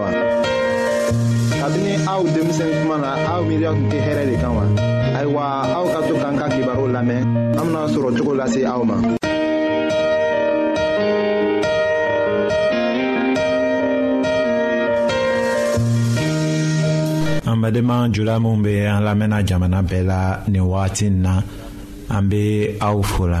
wa. kabini aw denmisɛn kuma na aw miiriya tun tɛ hɛrɛ de kan wa. ayiwa aw ka to k'an ka kibaru lamɛn an bena sɔrɔ cogo lase aw ma. an badenma jula minw be an lamɛnna jamana bɛɛ la nin wagati na an be aw fola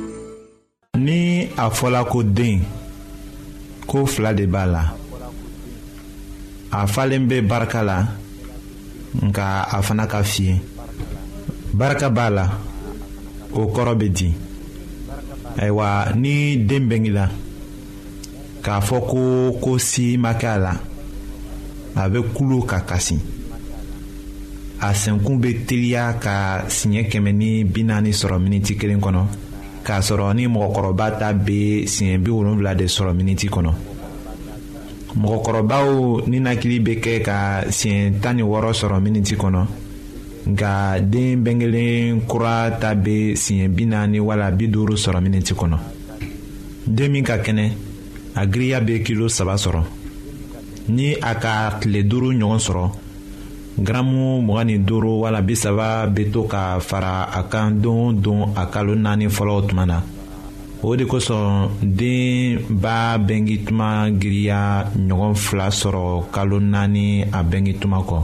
ni a fɔla ko den ko fila de b'a la a falen bɛ barika la nka a fana ka fiye barika b'a la o kɔrɔ bɛ di ayiwa ni den bɛngila k'a fɔ ko ko si ma kɛ a la a bɛ kulu ka kasi a senkun bɛ teliya ka siɲɛ kɛmɛ ni bi naani sɔrɔ miniti kelen kɔnɔ k'a sɔrɔ ni mɔgɔkɔrɔba ta bɛ siɲɛ bi wolonwula de sɔrɔ miniti kɔnɔ mɔgɔkɔrɔbaw ninakili bɛ kɛ ka siɲɛ tan ni wɔɔrɔ sɔrɔ miniti kɔnɔ nka den bɛnkelen kura ta bɛ siɲɛ bi naani wala bi duuru sɔrɔ miniti kɔnɔ. den min ka kɛnɛ a giriya bɛ kilo saba sɔrɔ ni a ka tile duuru ɲɔgɔn sɔrɔ garamu mugan ni duuru wala bi saba bɛ to ka fara a kan don o don a kalo naani fɔlɔ tuma na o de kosɔn den b'a bɛnki tuma giriya ɲɔgɔn fila sɔrɔ kalo naani a bɛnki tuma kɔ.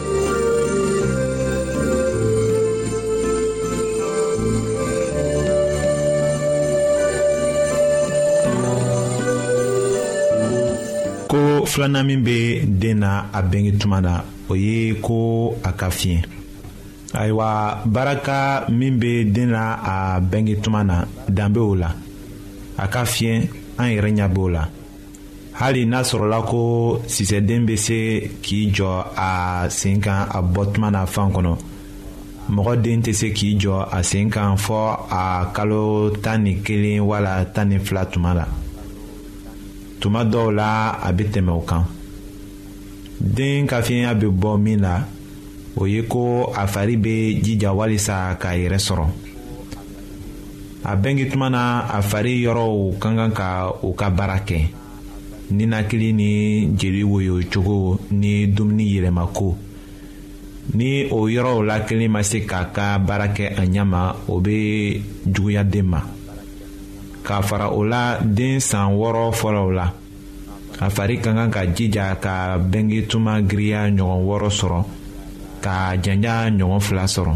ko filanan min bɛ den na a bɛnge tuma na o ye ko a ka fiɲɛ ayiwa baraka min bɛ den na a bɛnge tuma na dan bɛ o la a ka fiɲɛ an yɛrɛ ɲɛ b'o la. hali n'a sɔrɔla ko sisɛden bɛ se k'i jɔ a sen kan a bɔtuma na fan kɔnɔ mɔgɔ den tɛ se k'i jɔ a sen kan fɔ a kalo tan ni kelen wala tan ni fila tuma la tuma dɔw la a bɛ tɛmɛ o kan den ka fiɲɛya bɛ bɔ min na o ye ko a fari bɛ jija walisa k'a yɛrɛ sɔrɔ. a bɛnge tuma na a fari yɔrɔw ka kan ka u ka baara kɛ ninakili ni jeli woyo cogo ni dumuni yɛlɛmako ni o yɔrɔw la kelen ma se k'a ka baara kɛ a ɲɛ ma o bɛ juguya den ma k'a fara o la den san wɔɔrɔ fɔlɔw la a fari ka kan ka jija ka bɛnge tuma giriya ɲɔgɔn wɔɔrɔ sɔrɔ ka janya ɲɔgɔn fila sɔrɔ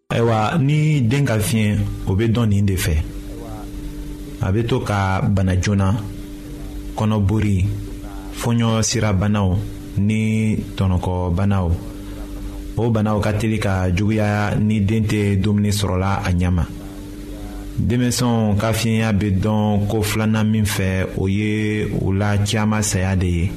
ayiwa ni den ka fiɲɛ o bɛ dɔn nin de fɛ a bɛ to ka bana joona kɔnɔbori fɔɲɔ sirabanaw ni tɔnɔkɔbanaw o banaw ka teli ka juguya ni den tɛ dumuni sɔrɔla a ɲɛ ma denmisɛnw ka fiɲɛya bɛ dɔn ko filanan min fɛ o ye u la caman saya de ye.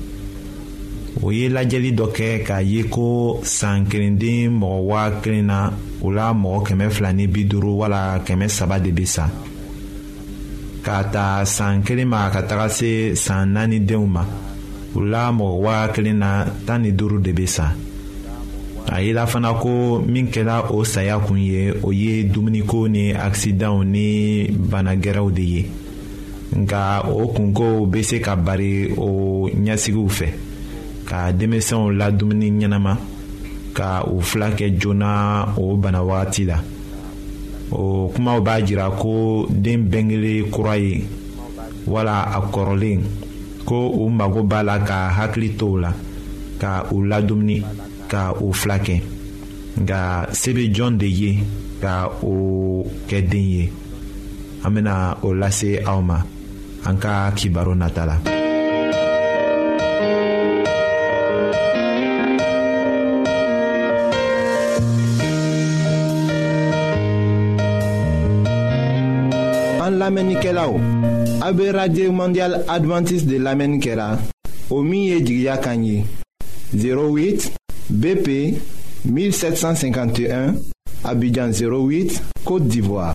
o ye lajɛli dɔ kɛ k'a ye ko san kelenden mɔgɔ waa kelen na o la mɔgɔ kɛmɛ fila ni bi duuru wala kɛmɛ saba de bɛ sa k'a ta san kelen ma ka taga se san naani denw ma o la mɔgɔ waa kelen na tan ni duuru de bɛ sa a yela fana ko min kɛra o saya kun ye o ye dumuniko ni akisidanw ni bana gɛrɛw de ye. nka o kunkow bɛ se ka bari o ɲɛsigiw fɛ ka denmisɛnw la dumuni ɲɛnama ka u fila kɛ joona o bana wagati la o kumaw b'a jira ko den bɛnkelen kura ye wala a kɔrɔlen ko u mago b'a la ka hakili to u la ka u ladumuni ka u fila kɛ nka se bɛ jɔn de ye ka o kɛ den ye an bena o lase aw ma an ka kibaro nata la an lamɛnnikɛlaw a be radio mondial advantiste de lamɛnni kɛra o min ye jigiya kan ye 08 bp 1751 abidjan 08 côte d'ivoire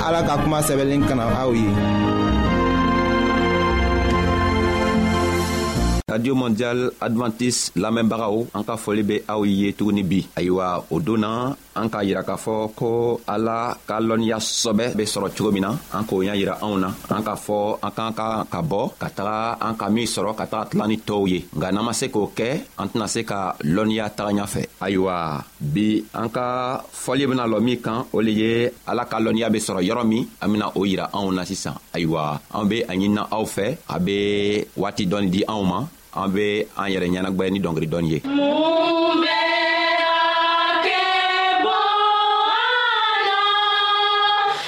ala ka kuma sɛbɛnlen kana aw ye radio mondial adventiste lamɛnbagaw an ka foli bɛ aw ye tuguni bi ayiwa o don na an k'a yira k'a fɔ ko ala ka lɔnniya sɔbɛ bɛ sɔrɔ cogo min na an k'o ɲɛ yira anw na an k'a fɔ an kan ka ka bɔ ka taga an ka min sɔrɔ ka taga tila ni tɔw ye nka n'an ma se k'o kɛ an tɛna se ka lɔnniya taga ɲɛfɛ ayiwa bi an ka fɔli bena lɔ min kan o le ye ala ka lɔnniya be sɔrɔ yɔrɔ min an bena o yira anw na sisan ayiwa an be a ɲinina aw fɛ a be waati dɔɔni di anw ma an be an yɛrɛ ɲɛnagwɛ ni dɔngeri dɔɔni ye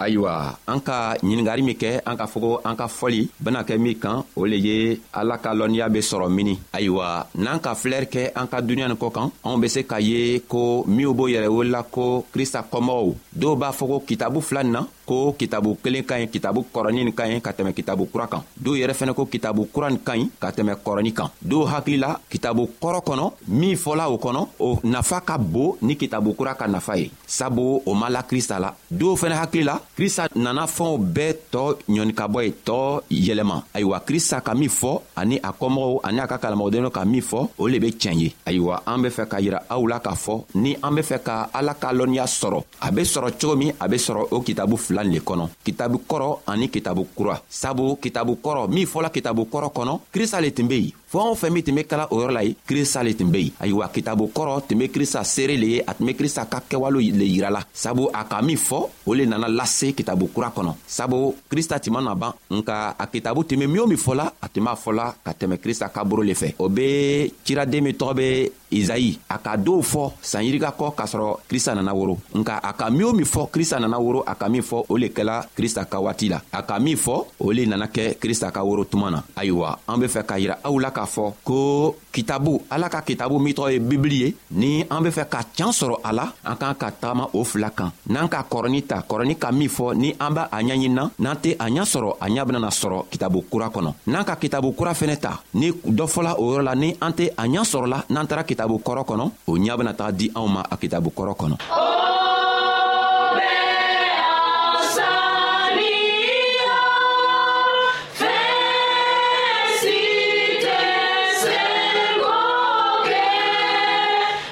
ayiwa an ka ɲiningari min kɛ an ka fɔgo an ka fɔli bena kɛ min kan o le ye ala ka lɔnniya be sɔrɔ mini ayiwa n'an ka filɛri kɛ an ka duniɲa nin kɔ kan anw be se ka ye ko minw b'o yɛrɛ wolola ko krista kɔmɔgɔw dɔw b'a fɔ ko kitabu fila nin na ko kitabu kelen ka ɲi kitabu kɔrɔnin nin ka ɲi ka tɛmɛ kitabu kura kan dɔw yɛrɛ fɛnɛ ko kitabu kura nin ka ɲi ka tɛmɛ kɔrɔnin kan dɔw hakili la kitabu kɔrɔ kɔnɔ min fɔla o kɔnɔ o nafa ka bon ni kitabu kura ka nafa ye sabu o ma la krista la dɔw fɛnɛ hakili la krista nana fɛnw bɛɛ tɔɔ ɲɔnikabɔ ye tɔɔ yɛlɛma ayiwa krista ka min fɔ ani a kɔmɔgɔw ani a ka kalamɔgɔdenw ka min fɔ o le be tiɲɛ ye ayiwa an be fɛ ka yira aw la k'a fɔ ni an be fɛ ka ala ka lɔnniya sɔrɔ a be sɔrɔ cogo min a be sɔrɔ o kitabu fila le kɔnɔ kitabu kɔrɔ ani kitabu kura sabu kitabu kɔrɔ min fɔla kitabu kɔrɔ kɔnɔ krista le tun be yen fɛɛn o fɛn min tun be kala o yɔrɔ la ye krista le tun be yen ayiwa kitabu kɔrɔ tun be krista seere le ye a tun be krista ka kɛwalew le yirala sabu a ka min fɔ o le nana lase kitabu kura kɔnɔ sabu krista tun mana ban nka a kitabu tun be min o min fɔla a tun b'a fɔla ka tɛmɛ krista ka boro le fɛ o be ciraden min tɔgɔ be izayi a ka dɔw fɔ san yirika kɔ k'a sɔrɔ krista nana woro nka a ka min o min fɔ krista nana woro a ka min fɔ o le kɛla krista ka waati la a ka min fɔ o le nana kɛ krista ka woro tuma na ayiwa an be fɛ k'a yira aw la k'a fɔ ko kitabu ala ka kitabu min tɔgɔ ye bibili ye ni an be fɛ ka can sɔrɔ a la an k'an ka tagama o fila kan n'an ka kɔrɔni ta kɔrɔni ka min fɔ ni an b'a a ɲaɲinina n'an tɛ a ɲa sɔrɔ a ɲa benana sɔrɔ kitabu kura kɔnɔ n'an ka kitabu kura fɛnɛ ta ni dɔ fɔla o yɔrɔ la ni an tɛ a ɲa sɔrɔla n'an taara kitabu kɔrɔ kɔnɔ o ɲa bena taga di anw ma a kitabu kɔrɔ kɔnɔ oh!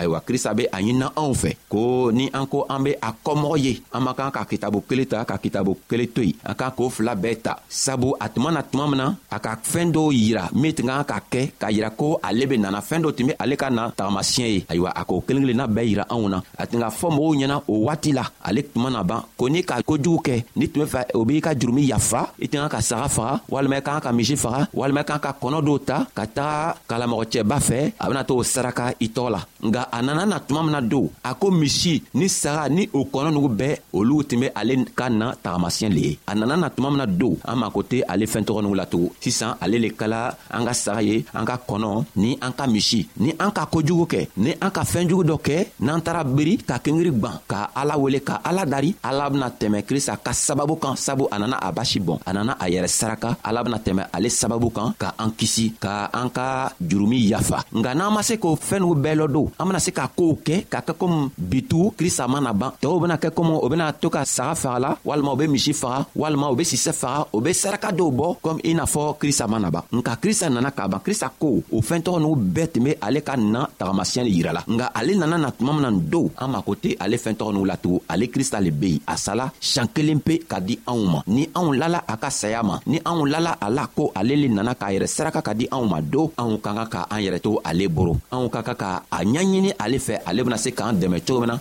ayiwa krista be a ɲinina anw fɛ ko ni an ko an be a kɔmɔgɔ ye an man kan ka kitabu kelen ta ka kitabu kelen to yen an k'an k'o fila bɛɛ ta sabu a tuma na tuma min na a ka fɛɛn dɔw yira min tun kan ka kɛ k'a yira ko ale be nana fɛɛn dɔ tun be ale ka na tagamasiyɛ ye ayiwa a k'o kelen kelenna bɛɛ yira anw na a tun ka fɔ mɔgɔw ɲɛna o waati la ale tuma na ban ko ni ka kojugu kɛ ni tun bɛ fɛ o b'i ka jurumi yafa i tɛ kan ka saga faga walima i ka kan ka misi faga walima i ka kan ka kɔnɔ dɔw ta ka taga kalamɔgɔ cɛba fɛ a bɛna to o saraka i tɔgɔ la nka a nana na tuma min na don a ko misi ni saga ni o kɔnɔ nugu bɛɛ olu tun bɛ ale ka na tagamasiyɛn le ye a nana na tuma min na don an mako tɛ ale fɛn tɔgɔ nugu la tugun sisan ale le kala an ka saga ye an ka kɔnɔ ni an ka misi ni an ka kojugu kɛ ni an ka fɛɛn jugu dɔ kɛ n'an taara beri ka kengiri gwan ka ala wele ka ala dari ala bena tɛmɛ krista ka sababu kan sabu a nana a basi bɔn a nana a yɛrɛ saraka ala bena tɛmɛ ale sababu kan ka an kisi ka an ka jurumi yafa nka n'an ma se k'o fɛɛn n'u bɛɛ lɔ don an bena se ka koow kɛ ka kɛ komi bitu krista mana ban tɔw bena kɛ komi o bena to ka saga faga la walima u be misi faga walima u be sisɛ faga u be saraka dɔw bɔ komi i n'a fɔ krista ma naba nka krista nana k'a ban krista ko o fɛntɔgɔ n'u bɛɛ tun be ale ka na tagamasiyɛn le yira la nka ale nana na tuma min na don an mako tɛ ale fɛntɔgɔ n'u latugun ale krista le be yen a sala siɲan kelen pe ka di anw ma ni anw lala a ka saya ma ni anw lala a la ko ale le nana k'a yɛrɛ saraka ka di anw ma don anw ka kan ka an yɛrɛ to ale boro anw ka kan ka a ɲaɲini ale fɛ ale bena se k'an dɛmɛ cogo min na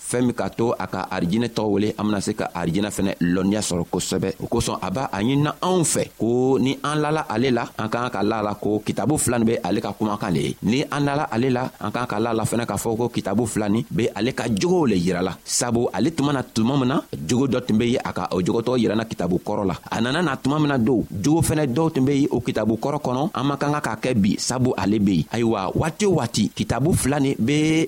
fɛɛn min k'a to a ka arijinɛ tɔgɔ wele an bena se ka arijinɛ fɛnɛ lɔnniya sɔrɔ kosɛbɛ o kosɔn a b'a a ɲinina anw fɛ ko ni an lala ale la an k'an ka la la ko kitabu fila ni be ale ka kumakan le ye ni an lala ale la an k'an ka la la fɛnɛ k'a fɔ ko kitabu fila ni be ale ka jogow le yirala sabu ale tuma na tuma min na jogo dɔ tun be ye a ka o jogotɔgɔ yirana kitabu kɔrɔ la a nana na tuma min na don jogo fɛnɛ dɔw tun be ye o kitabu kɔrɔ kɔnɔ an man kan ka k'a kɛ bi sabu ale be yen ayiwa waati o waati kitabu fila ni be